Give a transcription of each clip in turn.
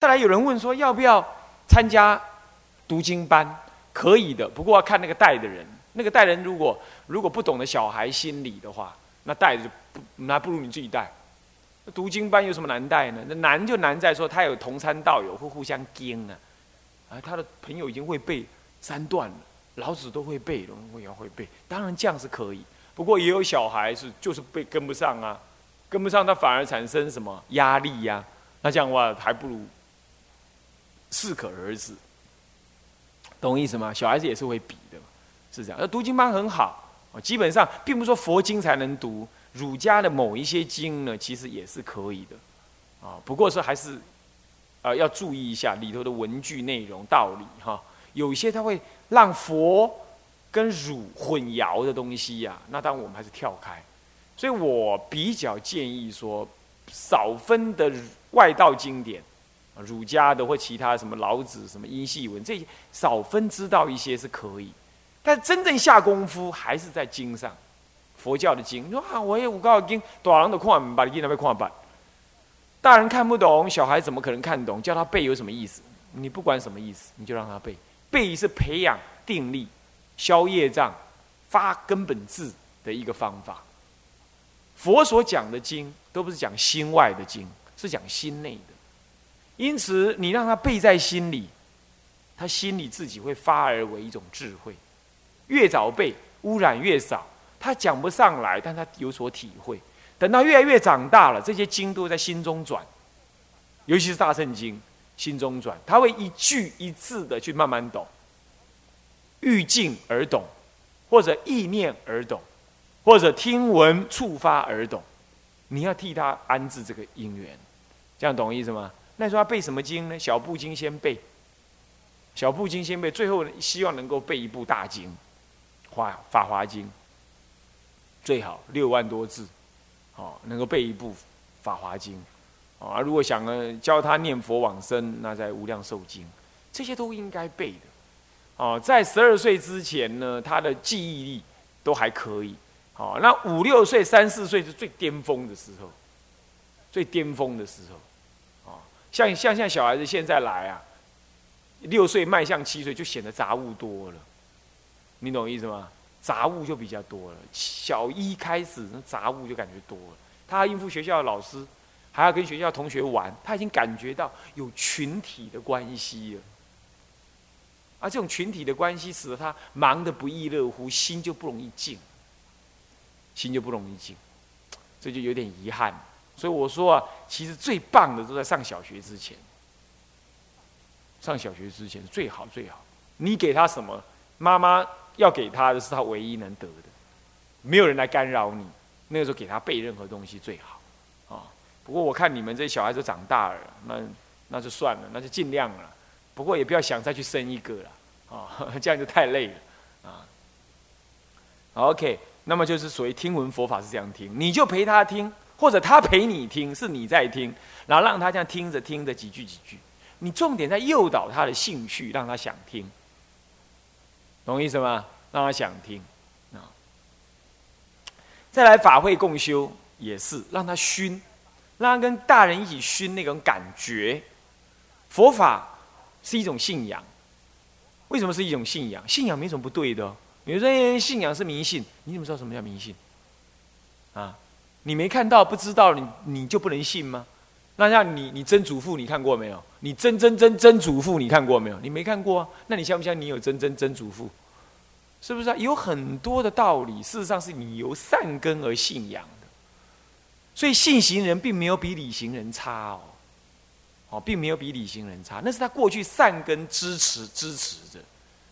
再来有人问说要不要参加读经班？可以的，不过要看那个带的人。那个带人如果如果不懂得小孩心理的话，那带着不那不如你自己带。读经班有什么难带呢？那难就难在说他有同参道友会互相经啊，啊，他的朋友已经会背三段了，老子都会背了，我也会背。当然这样是可以，不过也有小孩是就是背跟不上啊，跟不上他反而产生什么压力呀？那这样的话还不如适可而止，懂我意思吗？小孩子也是会比的，是这样。那读经班很好，基本上并不是说佛经才能读。儒家的某一些经呢，其实也是可以的，啊，不过是还是，呃，要注意一下里头的文句内容道理哈。有一些它会让佛跟儒混淆的东西呀，那当然我们还是跳开。所以我比较建议说，少分的外道经典，儒家的或其他什么老子什么阴系文这些少分知道一些是可以，但真正下功夫还是在经上。佛教的经，你说啊，我也五高经，大人都看，把你经那边看板。大人看不懂，小孩怎么可能看懂？叫他背有什么意思？你不管什么意思，你就让他背。背是培养定力、消业障、发根本智的一个方法。佛所讲的经，都不是讲心外的经，是讲心内的。因此，你让他背在心里，他心里自己会发而为一种智慧。越早背，污染越少。他讲不上来，但他有所体会。等到越来越长大了，这些经都在心中转，尤其是大圣经，心中转，他会一句一字的去慢慢懂，欲静而懂，或者意念而懂，或者听闻触发而懂。你要替他安置这个因缘，这样懂意思吗？那时候他背什么经呢？小部经先背，小部经先背，最后希望能够背一部大经，《华法华经》。最好六万多字，哦，能够背一部《法华经》，啊，如果想呢教他念佛往生，那在《无量寿经》，这些都应该背的，哦，在十二岁之前呢，他的记忆力都还可以，好，那五六岁、三四岁是最巅峰的时候，最巅峰的时候，啊，像像像小孩子现在来啊，六岁迈向七岁就显得杂物多了，你懂意思吗？杂物就比较多了，小一开始那杂物就感觉多了。他应付学校的老师，还要跟学校同学玩，他已经感觉到有群体的关系了。而这种群体的关系使得他忙得不亦乐乎，心就不容易静，心就不容易静，这就有点遗憾。所以我说啊，其实最棒的都在上小学之前，上小学之前最好最好。你给他什么，妈妈。要给他的是他唯一能得的，没有人来干扰你。那个时候给他背任何东西最好，啊。不过我看你们这些小孩子长大了，那那就算了，那就尽量了。不过也不要想再去生一个了，啊，这样就太累了，啊。OK，那么就是所谓听闻佛法是这样听，你就陪他听，或者他陪你听，是你在听，然后让他这样听着听着几句几句，你重点在诱导他的兴趣，让他想听。懂意思吗？让他想听啊。再来法会共修也是让他熏，让他跟大人一起熏那种感觉。佛法是一种信仰，为什么是一种信仰？信仰没什么不对的。比如说信仰是迷信，你怎么知道什么叫迷信？啊，你没看到不知道，你你就不能信吗？那像你你曾祖父你看过没有？你曾曾曾曾祖父你看过没有？你没看过啊？那你相不相信你有曾曾曾祖父？是不是啊？有很多的道理，事实上是你由善根而信仰的，所以信行人并没有比理行人差哦，哦，并没有比理行人差，那是他过去善根支持支持着，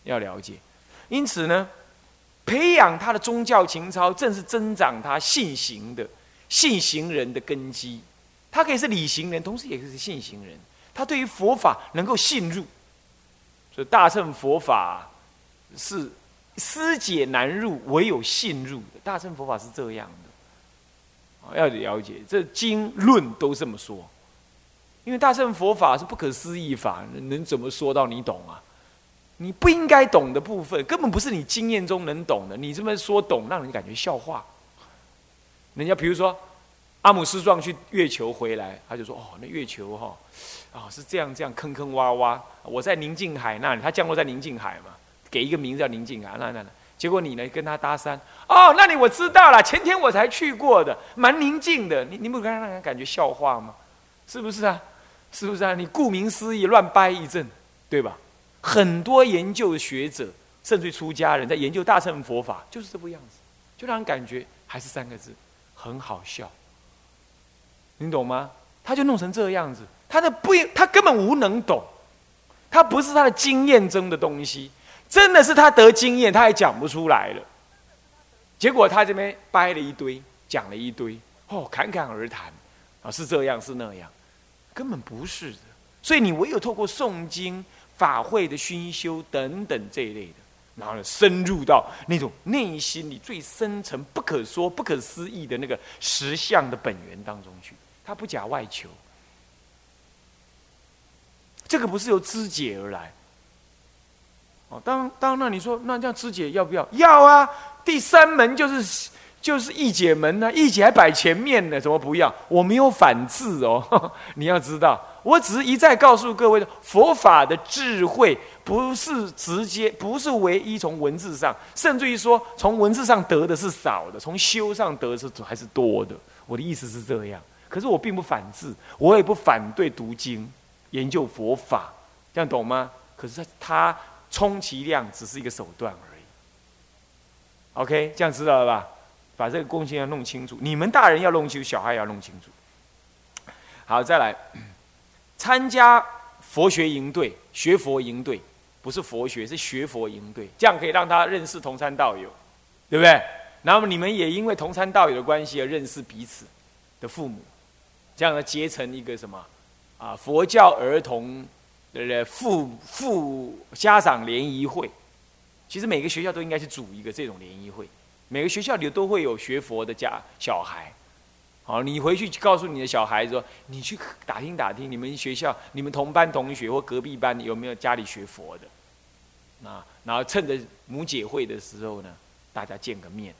要了解。因此呢，培养他的宗教情操，正是增长他信行的信行人的根基。他可以是理行人，同时也可以是信行人。他对于佛法能够信入，所以大乘佛法是。思解难入，唯有信入的。大乘佛法是这样的，要了解这经论都这么说。因为大乘佛法是不可思议法，能怎么说到你懂啊？你不应该懂的部分，根本不是你经验中能懂的。你这么说懂，让人感觉笑话。人家比如说，阿姆斯壮去月球回来，他就说：“哦，那月球哈，啊是这样这样坑坑洼洼。我在宁静海那里，他降落在宁静海嘛，给一个名字叫宁静海。那那那，结果你呢跟他搭讪？哦，那里我知道了，前天我才去过的，蛮宁静的。你你不让人感觉笑话吗？是不是啊？是不是啊？你顾名思义乱掰一阵，对吧？很多研究的学者，甚至出家人在研究大乘佛法，就是这副样子，就让人感觉还是三个字，很好笑。你懂吗？他就弄成这样子，他的不，他根本无能懂，他不是他的经验中的东西，真的是他得经验，他也讲不出来了。结果他这边掰了一堆，讲了一堆，哦，侃侃而谈，啊，是这样，是那样，根本不是的。所以你唯有透过诵经。法会的熏修等等这一类的，然后呢，深入到那种内心里最深层、不可说、不可思议的那个实相的本源当中去。他不假外求，这个不是由肢解而来。哦，当当那你说那这样肢解要不要？要啊！第三门就是就是义解门呢，义解还摆前面呢，怎么不要？我没有反制哦，你要知道。我只是一再告诉各位的，佛法的智慧不是直接，不是唯一从文字上，甚至于说从文字上得的是少的，从修上得的是还是多的。我的意思是这样，可是我并不反制，我也不反对读经、研究佛法，这样懂吗？可是它充其量只是一个手段而已。OK，这样知道了吧？把这个贡献要弄清楚，你们大人要弄清楚，小孩也要弄清楚。好，再来。参加佛学营队，学佛营队，不是佛学，是学佛应对，这样可以让他认识同参道友，对不对？那么你们也因为同参道友的关系而认识彼此的父母，这样呢结成一个什么啊？佛教儿童的父父家长联谊会。其实每个学校都应该去组一个这种联谊会，每个学校里都会有学佛的家小孩。好，你回去告诉你的小孩说，你去打听打听，你们学校、你们同班同学或隔壁班有没有家里学佛的？啊，然后趁着母姐会的时候呢，大家见个面，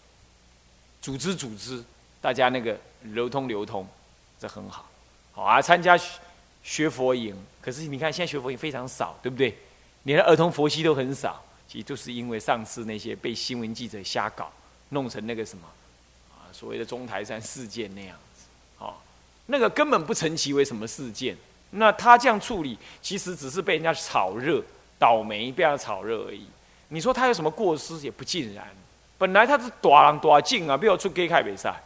组织组织，大家那个流通流通，这很好。好啊，参加学佛营，可是你看现在学佛营非常少，对不对？连儿童佛系都很少，其实就是因为上次那些被新闻记者瞎搞，弄成那个什么。所谓的中台山事件那样子，哦，那个根本不成其为什么事件。那他这样处理，其实只是被人家炒热，倒霉被人家炒热而已。你说他有什么过失，也不尽然。本来他是大人大劲啊，不要出给开比赛，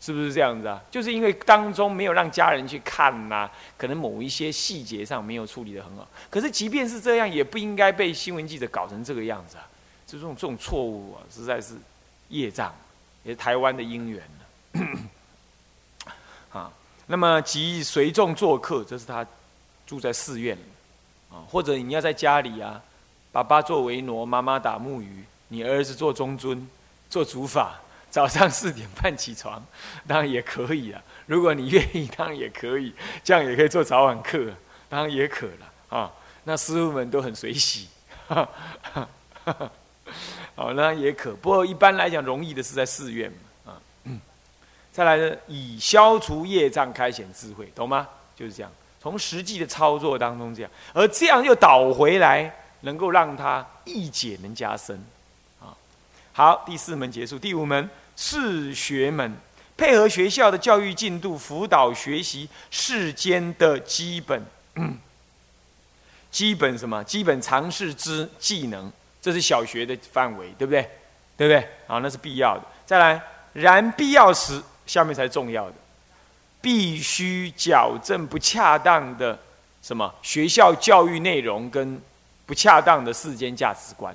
是不是这样子啊？就是因为当中没有让家人去看呐，可能某一些细节上没有处理的很好。可是即便是这样，也不应该被新闻记者搞成这个样子啊！这种这种错误啊，实在是业障。也是台湾的因缘 啊，那么即随众做客，这是他住在寺院啊，或者你要在家里啊，爸爸做维罗，妈妈打木鱼，你儿子做中尊，做主法，早上四点半起床，当然也可以啊。如果你愿意，当然也可以，这样也可以做早晚课，当然也可了啊。那师傅们都很随喜。好，那也可。不过一般来讲，容易的是在寺院嘛，啊。再来呢，以消除业障，开显智慧，懂吗？就是这样，从实际的操作当中这样，而这样又倒回来，能够让他意解能加深，啊。好，第四门结束，第五门是学门，配合学校的教育进度，辅导学习世间的基本，基本什么？基本常识之技能。这是小学的范围，对不对？对不对？好，那是必要的。再来，然必要时，下面才是重要的，必须矫正不恰当的什么学校教育内容跟不恰当的世间价值观，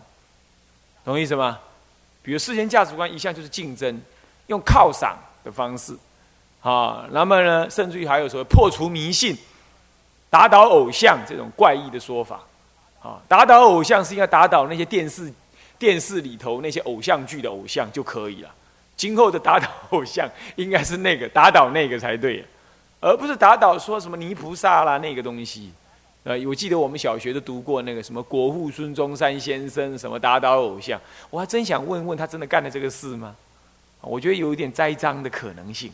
懂意思吗？比如世间价值观一向就是竞争，用犒赏的方式，啊，那么呢，甚至于还有说破除迷信、打倒偶像这种怪异的说法。啊，打倒偶像是应该打倒那些电视、电视里头那些偶像剧的偶像就可以了。今后的打倒偶像应该是那个打倒那个才对，而不是打倒说什么泥菩萨啦那个东西。呃，我记得我们小学都读过那个什么国父孙中山先生什么打倒偶像，我还真想问问他真的干了这个事吗？我觉得有一点栽赃的可能性。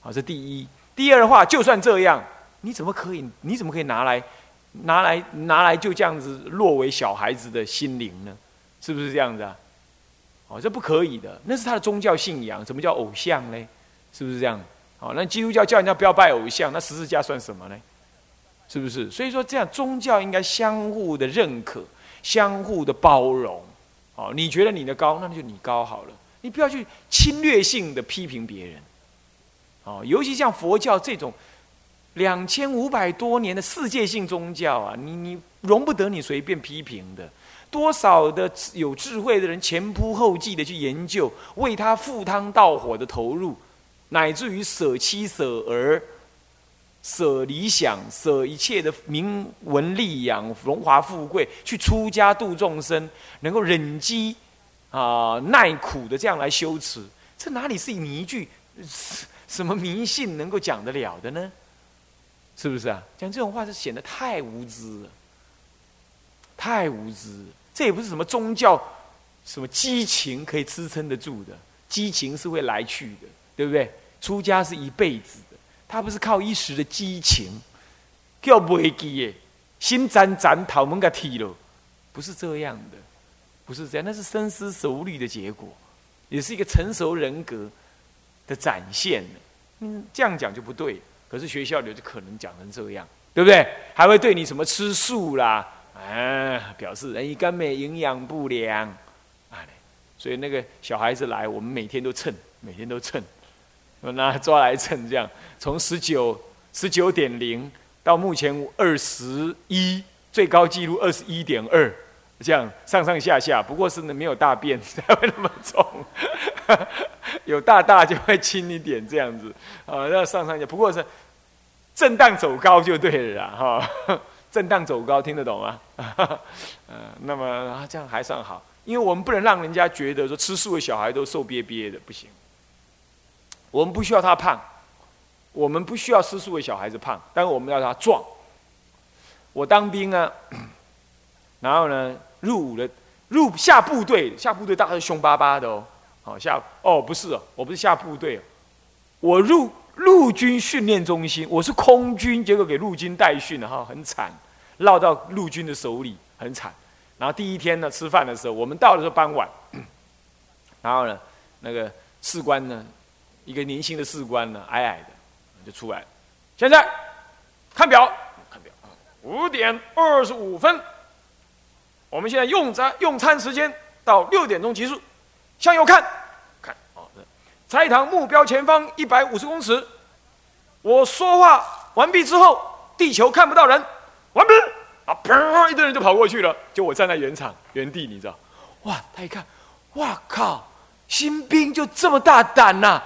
好，这第一。第二的话，就算这样，你怎么可以？你怎么可以拿来，拿来，拿来就这样子落为小孩子的心灵呢？是不是这样子啊？哦，这不可以的，那是他的宗教信仰。什么叫偶像呢？是不是这样？好，那基督教叫人家不要拜偶像，那十字架算什么呢？是不是？所以说，这样宗教应该相互的认可，相互的包容。哦，你觉得你的高，那就你高好了，你不要去侵略性的批评别人。哦，尤其像佛教这种两千五百多年的世界性宗教啊，你你容不得你随便批评的。多少的有智慧的人前仆后继的去研究，为他赴汤蹈火的投入，乃至于舍妻舍儿、舍理想、舍一切的名闻利养、荣华富贵，去出家度众生，能够忍饥啊耐苦的这样来修持，这哪里是你一句什么迷信能够讲得了的呢？是不是啊？讲这种话是显得太无知了，太无知。这也不是什么宗教，什么激情可以支撑得住的。激情是会来去的，对不对？出家是一辈子的，他不是靠一时的激情，叫不会记耶，心斩斩头门个剃了，不是这样的，不是这样，那是深思熟虑的结果，也是一个成熟人格的展现。嗯，这样讲就不对。可是学校里就可能讲成这样，对不对？还会对你什么吃素啦？啊，表示人一根本营养不良，啊，所以那个小孩子来，我们每天都称，每天都称，拿抓来称，这样从十九十九点零到目前二十一，最高纪录二十一点二，这样上上下下，不过是呢没有大便 才会那么重，有大大就会轻一点这样子，啊，那上上下，不过是震荡走高就对了哈。震荡走高，听得懂吗？嗯，那么这样还算好，因为我们不能让人家觉得说吃素的小孩都瘦瘪瘪的，不行。我们不需要他胖，我们不需要吃素的小孩子胖，但是我们要他壮。我当兵啊，然后呢，入伍了，入下部队，下部队大概是凶巴巴的哦。好下哦，不是哦，我不是下部队，哦我入。陆军训练中心，我是空军，结果给陆军代训了哈，很惨，落到陆军的手里，很惨。然后第一天呢，吃饭的时候，我们到的时候傍晚，然后呢，那个士官呢，一个年轻的士官呢，矮矮的，就出来。现在看表，看表，五点二十五分，我们现在用餐用餐时间到六点钟结束，向右看。看哦菜堂目标前方一百五十公尺。我说话完毕之后，地球看不到人，完毕。啊，砰！一堆人就跑过去了，就我站在原场原地，你知道？哇！他一看，哇靠！新兵就这么大胆呐？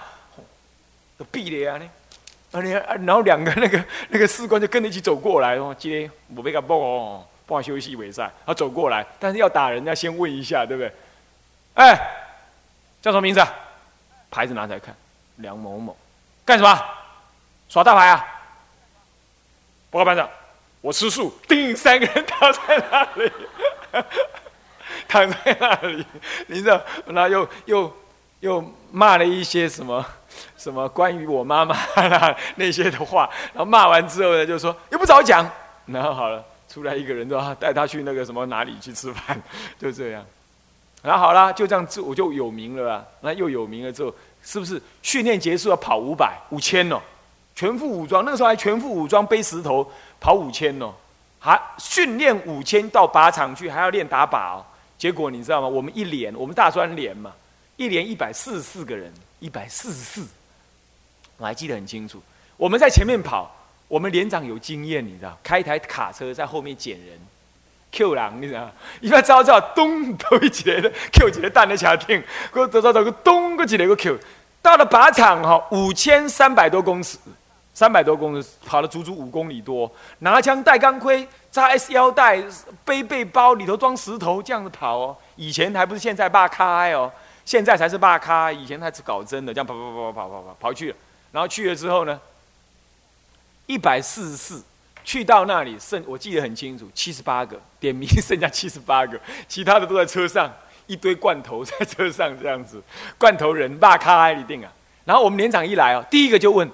都毙了呀！呢，啊你，然后两个那个那个士官就跟着一起走过来，哦：“今天我被他爆哦，不休息为赛。”他走过来，但是要打人要先问一下，对不对？哎，叫什么名字？牌子拿起来看，梁某某，干什么？耍大牌啊！报告班长，我吃素。叮，三个人躺在那里，躺在那里，你知道？然后又又又骂了一些什么什么关于我妈妈啦那些的话。然后骂完之后呢，就说又不早讲。然后好了，出来一个人，说带他去那个什么哪里去吃饭，就这样。然后好了，就这样子我就有名了啊！那又有名了之后，是不是训练结束要跑五百、五千哦？全副武装，那个时候还全副武装背石头跑五千哦，还训练五千到靶场去，还要练打靶哦。结果你知道吗？我们一连，我们大专连嘛，一连一百四十四个人，一百四十四，我还记得很清楚。我们在前面跑，我们连长有经验，你知道，开一台卡车在后面捡人，Q 狼，你知道，一般招招咚头一截的 Q 几个起的叮艇，我走走走个咚个几个 Q，到了靶场哈，五千三百多公尺，三百多公尺跑了足足五公里多，拿枪带钢盔，扎 S 腰带，背背包里头装石头，这样子跑哦。以前还不是现在霸开哦，现在才是霸开，以前他是搞真的，这样跑跑跑跑跑跑跑去，然后去了之后呢？一百四十四。去到那里剩我记得很清楚，七十八个点名，剩下七十八个，其他的都在车上，一堆罐头 在车上这样子，罐头人大咖一定啊。然后我们连长一来哦，第一个就问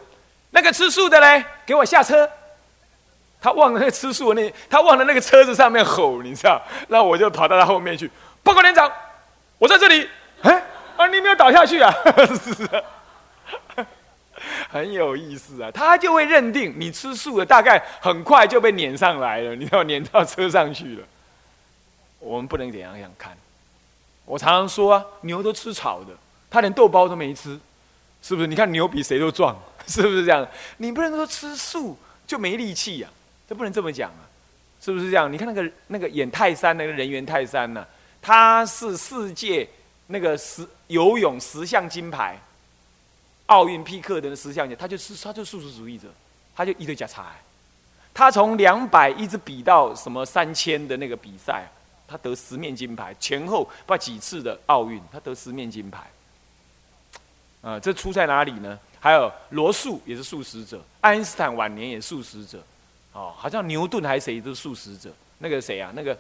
那个吃素的嘞，给我下车。他忘了那个吃素的那，他忘了那个车子上面吼，你知道？那我就跑到他后面去，报告连长，我在这里。哎，啊，你没有倒下去啊？是 是，很有意思啊。他就会认定你吃素的，大概很快就被撵上来了，你知道，撵到车上去了。我们不能怎样样看。我常常说啊，牛都吃草的，他连豆包都没吃，是不是？你看牛比谁都壮，是不是这样？你不能说吃素就没力气呀。这不能这么讲啊，是不是这样？你看那个那个演泰山那个人猿泰山呢，他是世界那个十游泳十项金牌，奥运匹克的十项奖，他就是他就素食主义者，他就一堆假菜，他从两百一直比到什么三千的那个比赛，他得十面金牌，前后不几次的奥运，他得十面金牌。啊，这出在哪里呢？还有罗素也是素食者，爱因斯坦晚年也素食者。哦，好像牛顿还是谁都是素食者。那个谁啊？那个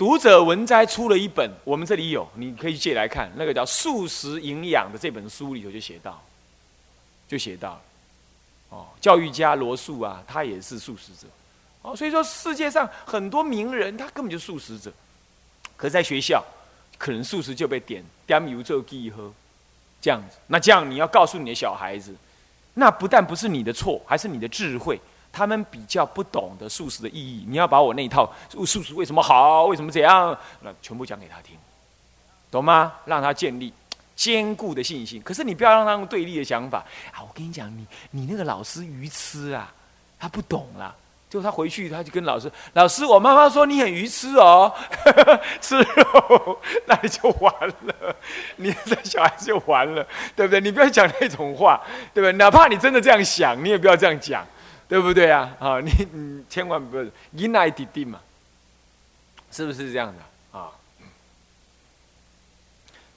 读者文摘出了一本，我们这里有，你可以借来看。那个叫《素食营养》的这本书里头就写到，就写到，哦，教育家罗素啊，他也是素食者。哦，所以说世界上很多名人他根本就素食者，可在学校可能素食就被点点油做鸡喝，这样子。那这样你要告诉你的小孩子。那不但不是你的错，还是你的智慧。他们比较不懂得素食的意义。你要把我那一套素食为什么好，为什么怎样，那全部讲给他听，懂吗？让他建立 坚固的信心。可是你不要让他用对立的想法啊！我跟你讲，你你那个老师愚痴啊，他不懂啦。就他回去，他就跟老师：“老师，我妈妈说你很愚痴哦，吃肉，那你就完了，你这小孩就完了，对不对？你不要讲那种话，对不对？哪怕你真的这样想，你也不要这样讲，对不对啊？啊，你你千万不要因爱弟弟嘛，是不是这样的啊？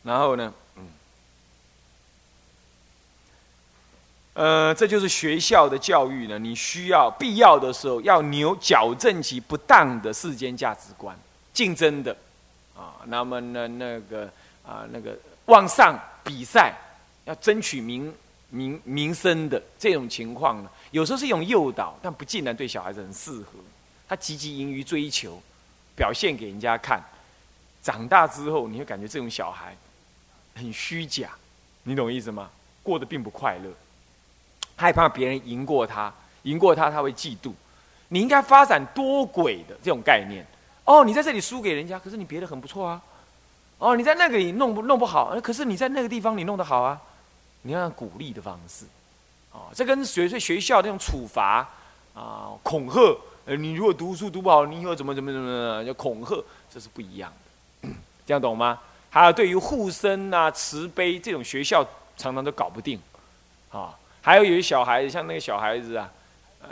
然后呢？”嗯呃，这就是学校的教育呢。你需要必要的时候要扭矫正其不当的世间价值观，竞争的啊，那么呢那个啊那个往上比赛，要争取名名名声的这种情况呢，有时候是一种诱导，但不尽然对小孩子很适合。他积极营于追求，表现给人家看。长大之后，你会感觉这种小孩很虚假，你懂意思吗？过得并不快乐。害怕别人赢过他，赢过他他会嫉妒。你应该发展多轨的这种概念。哦，你在这里输给人家，可是你别的很不错啊。哦，你在那个里弄不弄不好，可是你在那个地方你弄得好啊。你要用鼓励的方式。哦，这跟学学学校那种处罚啊、恐吓，呃，你如果读书读不好，你以后怎么怎么怎么，要恐吓，这是不一样的。这样懂吗？还有对于护身啊、慈悲这种学校常常都搞不定，啊。还有有些小孩子，像那个小孩子啊，呃，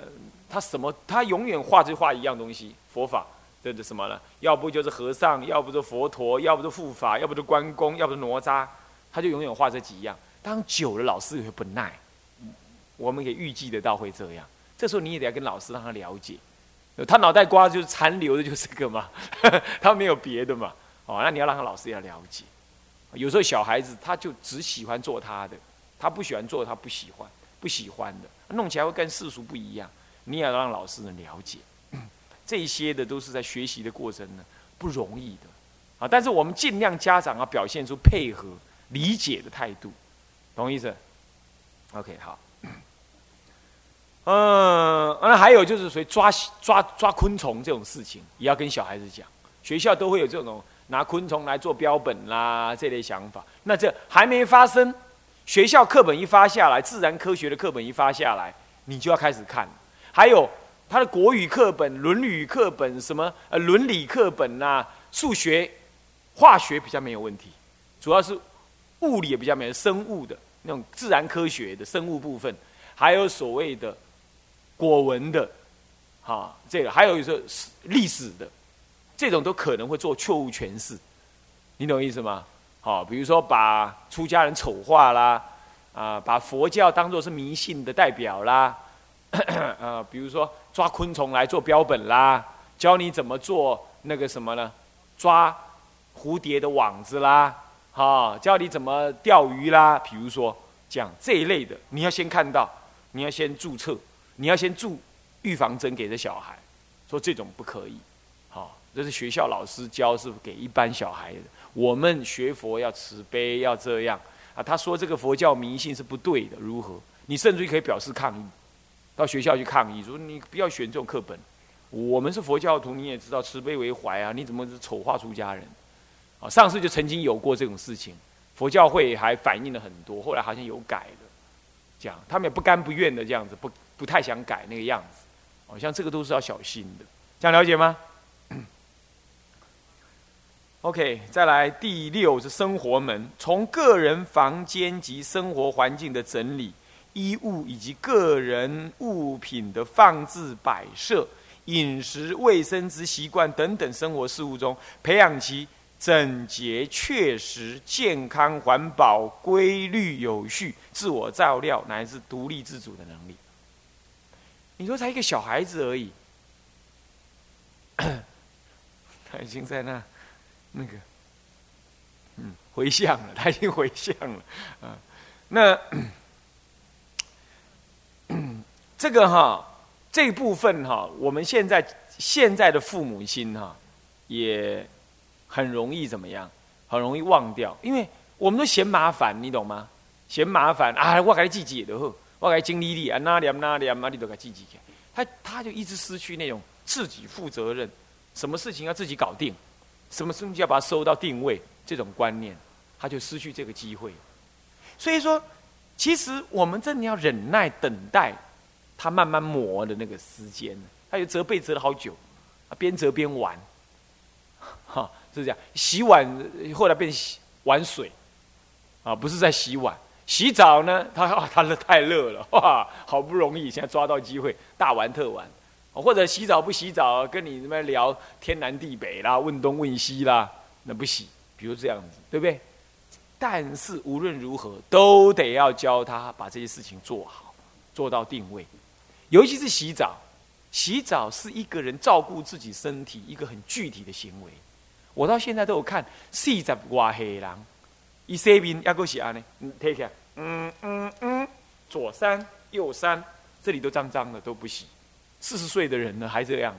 他什么，他永远画就画一样东西，佛法，这是什么呢？要不就是和尚，要不就佛陀，要不就护法，要不就关公，要不就哪吒，他就永远画这几样。当久了，老师也会不耐。我们也预计得到会这样。这时候你也得要跟老师让他了解，他脑袋瓜就是残留的就是这个嘛，他没有别的嘛。哦，那你要让他老师要了解。有时候小孩子他就只喜欢做他的，他不喜欢做他不喜欢。不喜欢的，弄起来会跟世俗不一样。你也要让老师能了解，这些的都是在学习的过程呢，不容易的啊。但是我们尽量家长要表现出配合、理解的态度，懂意思？OK，好。嗯，那还有就是谁抓抓抓昆虫这种事情，也要跟小孩子讲。学校都会有这种拿昆虫来做标本啦这类想法。那这还没发生。学校课本一发下来，自然科学的课本一发下来，你就要开始看。还有他的国语课本、伦理课本、什么呃伦理课本呐，数学、化学比较没有问题，主要是物理也比较没有，生物的那种自然科学的生物部分，还有所谓的果文的，哈，这个还有一个历史的，这种都可能会做错误诠释，你懂意思吗？好，比如说把出家人丑化啦，啊，把佛教当做是迷信的代表啦，啊，比如说抓昆虫来做标本啦，教你怎么做那个什么呢？抓蝴蝶的网子啦，哈，教你怎么钓鱼啦。比如说讲这一类的，你要先看到，你要先注册，你要先注预防针给这小孩，说这种不可以，好，这是学校老师教是给一般小孩的。我们学佛要慈悲，要这样啊。他说这个佛教迷信是不对的，如何？你甚至于可以表示抗议，到学校去抗议，说你不要选这种课本。我们是佛教徒，你也知道慈悲为怀啊，你怎么丑化出家人？啊，上次就曾经有过这种事情，佛教会还反映了很多，后来好像有改了，这样他们也不甘不愿的这样子，不不太想改那个样子，哦，像这个都是要小心的，这样了解吗？OK，再来第六是生活门，从个人房间及生活环境的整理、衣物以及个人物品的放置摆设、饮食卫生之习惯等等生活事务中，培养其。整洁、确实、健康、环保、规律、有序、自我照料，乃至独立自主的能力。你说才一个小孩子而已，他已经在那那个嗯回向了，他已经回向了啊。那这个哈这部分哈，我们现在现在的父母亲哈也。很容易怎么样？很容易忘掉，因为我们都嫌麻烦，你懂吗？嫌麻烦啊！我给他记记的呵，我该经历历啊，哪点哪点啊，你都给他记记去。他他就一直失去那种自己负责任，什么事情要自己搞定，什么事情要把它收到定位，这种观念，他就失去这个机会。所以说，其实我们真的要忍耐等待他慢慢磨的那个时间。他就折被折了好久，啊，边折边玩，哈。是这样，洗碗后来变洗玩水，啊，不是在洗碗。洗澡呢，他啊，他热太热了，哇，好不容易现在抓到机会，大玩特玩。或者洗澡不洗澡，跟你那边聊天南地北啦，问东问西啦，那不洗。比如这样子，对不对？但是无论如何，都得要教他把这些事情做好，做到定位。尤其是洗澡，洗澡是一个人照顾自己身体一个很具体的行为。我到现在都有看四十外岁人，一洗面要够洗安呢？嗯，睇起来，嗯嗯嗯，左三右三，这里都脏脏的都不洗。四十岁的人呢还这样，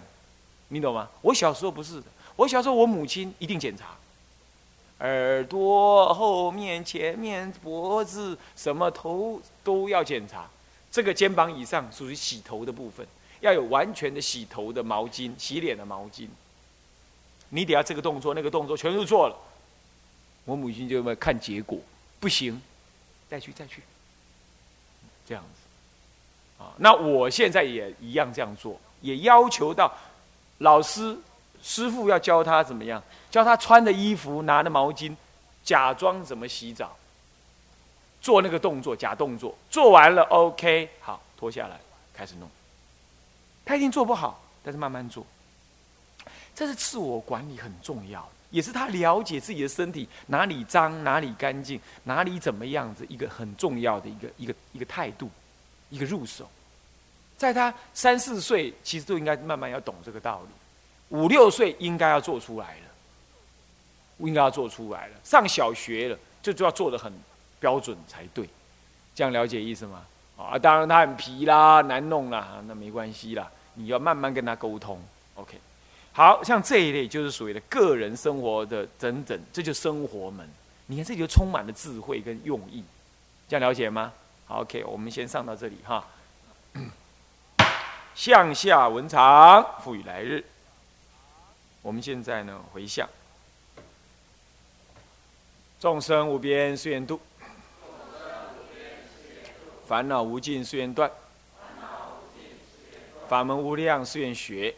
你懂吗？我小时候不是的，我小时候我母亲一定检查，耳朵后面、前面、脖子什么头都要检查。这个肩膀以上属于洗头的部分，要有完全的洗头的毛巾、洗脸的毛巾。你得要这个动作，那个动作全都做了，我母亲就会看结果，不行，再去再去，这样子，啊，那我现在也一样这样做，也要求到老师师傅要教他怎么样，教他穿的衣服，拿的毛巾，假装怎么洗澡，做那个动作，假动作，做完了，OK，好，脱下来开始弄，他一定做不好，但是慢慢做。这是自我管理很重要，也是他了解自己的身体哪里脏哪里干净哪里怎么样子一个很重要的一个一个一个态度，一个入手。在他三四岁，其实都应该慢慢要懂这个道理；五六岁应该要做出来了，应该要做出来了。上小学了，就就要做的很标准才对。这样了解意思吗？啊，当然他很皮啦，难弄啦，那没关系啦，你要慢慢跟他沟通。OK。好像这一类就是所谓的个人生活的整整，这就生活门。你看这里就充满了智慧跟用意，这样了解吗？好，OK，我们先上到这里哈。向下文长，赋予来日。我们现在呢回向，众生无边誓愿度，烦恼无尽誓愿断，法门无量誓愿学。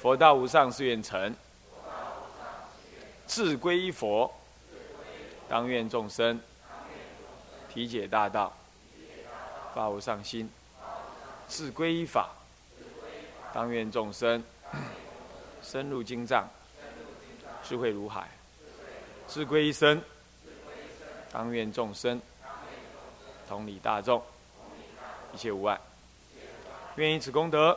佛道无上誓愿成，自归依佛，当愿众生体解大道，发无上心；自归依法，当愿众生深入经藏，智慧如海；自归依身，当愿众生同理大众，一切无碍。愿以此功德。